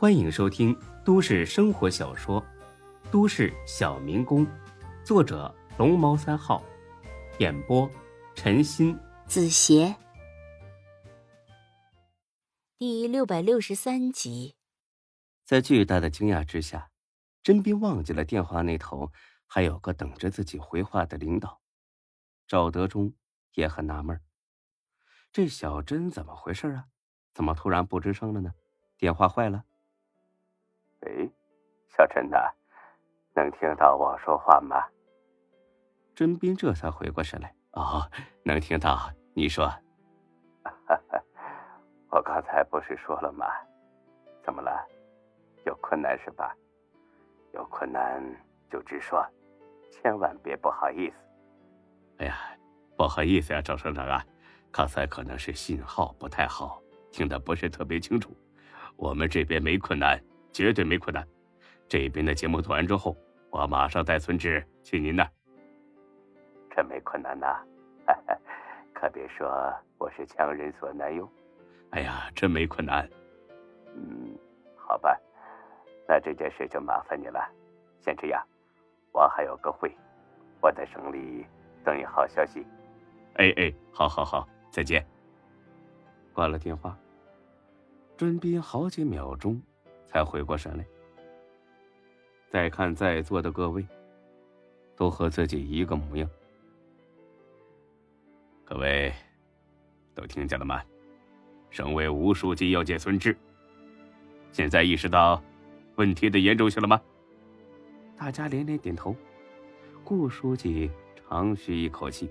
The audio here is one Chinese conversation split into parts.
欢迎收听都市生活小说《都市小民工》，作者龙猫三号，演播陈鑫、子邪，第六百六十三集。在巨大的惊讶之下，甄斌忘记了电话那头还有个等着自己回话的领导。赵德忠也很纳闷这小甄怎么回事啊？怎么突然不吱声了呢？电话坏了？喂，小陈呐，能听到我说话吗？甄斌这才回过神来，哦，能听到。你说，我刚才不是说了吗？怎么了？有困难是吧？有困难就直说，千万别不好意思。哎呀，不好意思呀，赵省长啊，刚才可能是信号不太好，听得不是特别清楚。我们这边没困难。绝对没困难，这边的节目做完之后，我马上带孙志去您那儿。真没困难呐，可别说我是强人所难哟。哎呀，真没困难。嗯，好吧，那这件事就麻烦你了。先这样，我还有个会，我在省里等你好消息。哎哎，好好好，再见。挂了电话，尊斌好几秒钟。才回过神来，再看在座的各位，都和自己一个模样。各位，都听见了吗？省委吴书记要见孙志，现在意识到问题的严重性了吗？大家连连点头。顾书记长吁一口气：“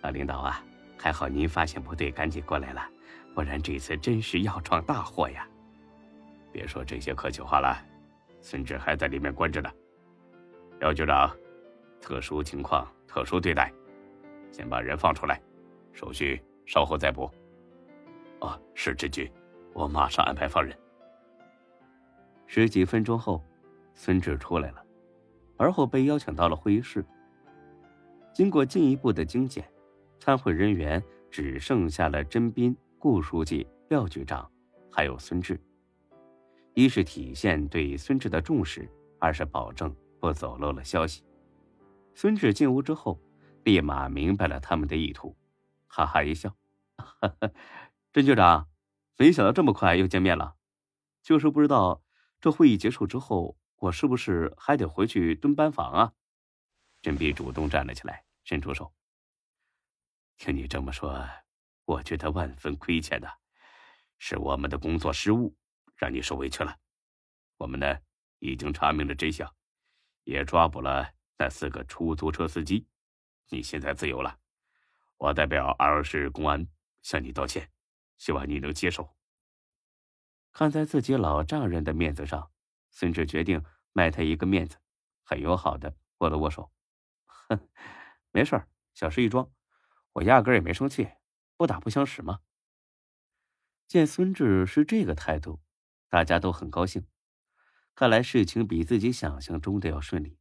老领导啊，还好您发现不对，赶紧过来了，不然这次真是要闯大祸呀！”别说这些客气话了，孙志还在里面关着呢。廖局长，特殊情况特殊对待，先把人放出来，手续稍后再补。哦，是知局，我马上安排放人。十几分钟后，孙志出来了，而后被邀请到了会议室。经过进一步的精简，参会人员只剩下了甄斌、顾书记、廖局长，还有孙志。一是体现对孙志的重视，二是保证不走漏了消息。孙志进屋之后，立马明白了他们的意图，哈哈一笑：“甄局长，没想到这么快又见面了。就是不知道这会议结束之后，我是不是还得回去蹲班房啊？”甄碧主动站了起来，伸出手：“听你这么说，我觉得万分亏欠的，是我们的工作失误。”让你受委屈了，我们呢已经查明了真相，也抓捕了那四个出租车司机，你现在自由了。我代表二市公安向你道歉，希望你能接受。看在自己老丈人的面子上，孙志决定卖他一个面子，很友好的握了握手。哼，没事小事一桩，我压根也没生气，不打不相识嘛。见孙志是这个态度。大家都很高兴，看来事情比自己想象中的要顺利。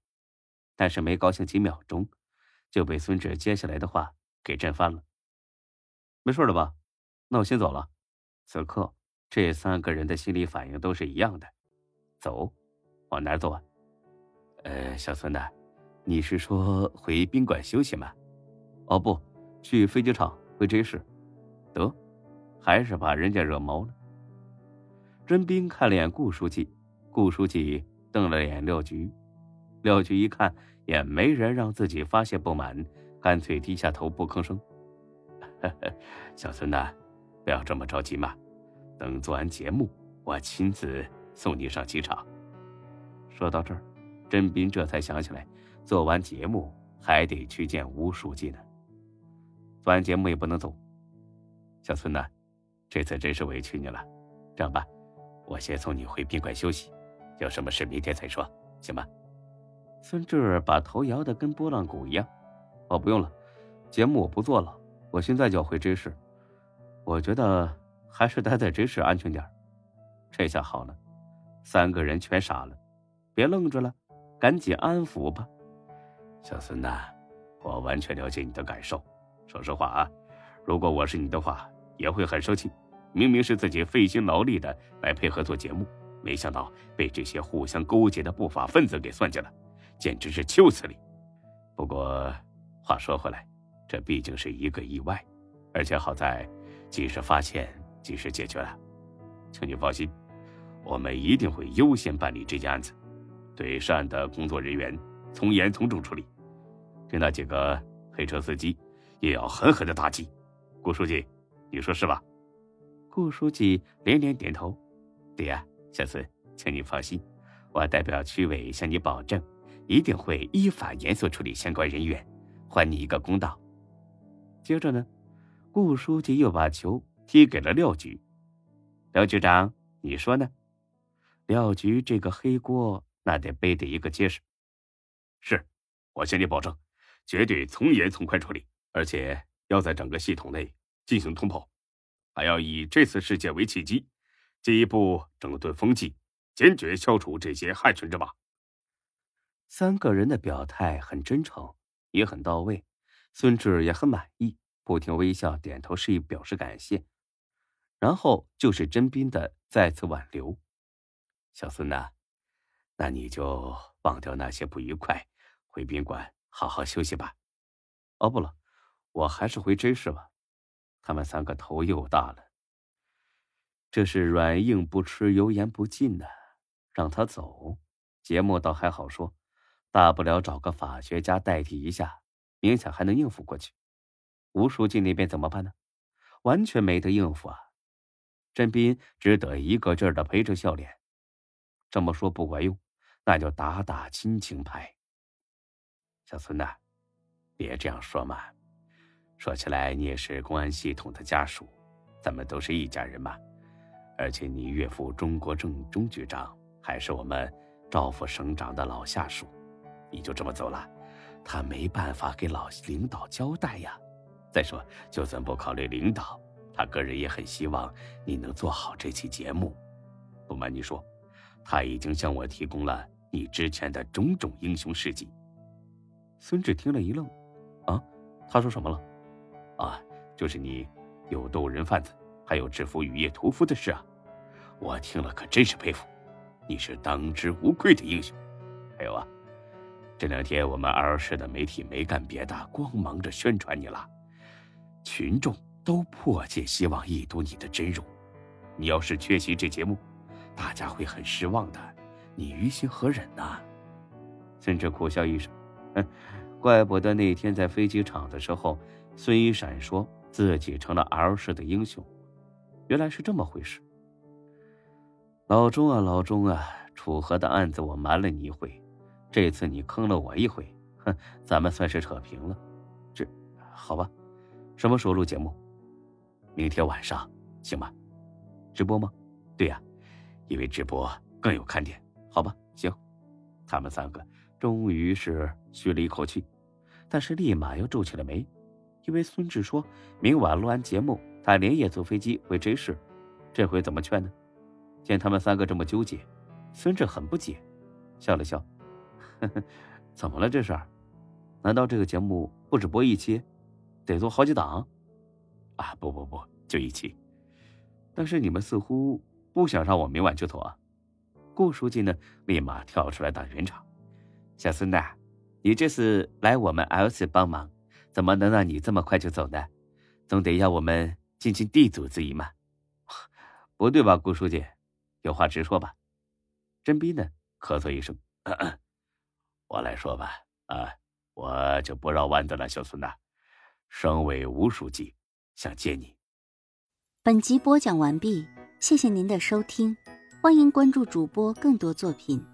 但是没高兴几秒钟，就被孙志接下来的话给震翻了。没事了吧？那我先走了。此刻，这三个人的心理反应都是一样的。走，往哪走啊？呃，小孙子，你是说回宾馆休息吗？哦不，去飞机场回 J 市。得，还是把人家惹毛了。甄斌看了眼顾书记，顾书记瞪了眼廖局，廖局一看也没人让自己发泄不满，干脆低下头不吭声。小孙呐，不要这么着急嘛，等做完节目，我亲自送你上机场。说到这儿，甄斌这才想起来，做完节目还得去见吴书记呢。做完节目也不能走。小孙呐，这次真是委屈你了，这样吧。我先送你回宾馆休息，有什么事明天再说，行吗？孙志把头摇得跟拨浪鼓一样。哦，不用了，节目我不做了，我现在就要回 J 市。我觉得还是待在 J 市安全点这下好了，三个人全傻了，别愣着了，赶紧安抚吧。小孙呐，我完全了解你的感受。说实话啊，如果我是你的话，也会很生气。明明是自己费心劳力的来配合做节目，没想到被这些互相勾结的不法分子给算计了，简直是秋死你！不过话说回来，这毕竟是一个意外，而且好在及时发现，及时解决了。请你放心，我们一定会优先办理这件案子，对涉案的工作人员从严从重处理，对那几个黑车司机也要狠狠的打击。顾书记，你说是吧？顾书记连连点头：“对呀，小孙，请你放心，我代表区委向你保证，一定会依法严肃处理相关人员，还你一个公道。”接着呢，顾书记又把球踢给了廖局。廖局长，你说呢？廖局这个黑锅那得背得一个结实。是，我向你保证，绝对从严从宽处理，而且要在整个系统内进行通报。还要以这次事件为契机，进一步整顿风气，坚决消除这些害群之马。三个人的表态很真诚，也很到位，孙志也很满意，不停微笑点头示意表示感谢。然后就是甄斌的再次挽留：“小孙呐，那你就忘掉那些不愉快，回宾馆好好休息吧。哦，不了，我还是回 J 市吧。”他们三个头又大了。这是软硬不吃，油盐不进呢。让他走，节目倒还好说，大不了找个法学家代替一下，勉强还能应付过去。吴书记那边怎么办呢？完全没得应付啊！甄斌只得一个劲儿的陪着笑脸。这么说不管用，那就打打亲情牌。小孙呐，别这样说嘛。说起来，你也是公安系统的家属，咱们都是一家人嘛。而且你岳父中国正中局长还是我们赵副省长的老下属，你就这么走了，他没办法给老领导交代呀。再说，就算不考虑领导，他个人也很希望你能做好这期节目。不瞒你说，他已经向我提供了你之前的种种英雄事迹。孙志听了一愣，啊，他说什么了？啊，就是你有斗人贩子，还有制服雨夜屠夫的事啊！我听了可真是佩服，你是当之无愧的英雄。还有啊，这两天我们二市的媒体没干别的，光忙着宣传你了，群众都迫切希望一睹你的真容。你要是缺席这节目，大家会很失望的。你于心何忍呢？孙志苦笑一声，哼，怪不得那天在飞机场的时候。孙一闪说自己成了 L 市的英雄，原来是这么回事。老钟啊，老钟啊，楚河的案子我瞒了你一回，这次你坑了我一回，哼，咱们算是扯平了。这，好吧，什么时候录节目？明天晚上，行吗？直播吗？对呀，因为直播更有看点。好吧，行。他们三个终于是吁了一口气，但是立马又皱起了眉。因为孙志说明晚录完节目，他连夜坐飞机回 J 市，这回怎么劝呢？见他们三个这么纠结，孙志很不解，笑了笑：“呵呵，怎么了这是？难道这个节目不止播一期，得做好几档？啊，不不不，就一期。但是你们似乎不想让我明晚就走啊？”顾书记呢，立马跳出来打圆场：“小孙呐，你这次来我们 L 市帮忙。”怎么能让你这么快就走呢？总得要我们尽尽地主之谊嘛。不对吧，顾书记？有话直说吧。甄斌呢？咳嗽一声，我来说吧。啊，我就不绕弯子了，小孙呐。省委吴书记想见你。本集播讲完毕，谢谢您的收听，欢迎关注主播更多作品。